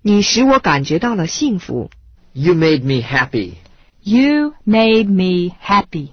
你使我感觉到了幸福 you made me happy you made me happy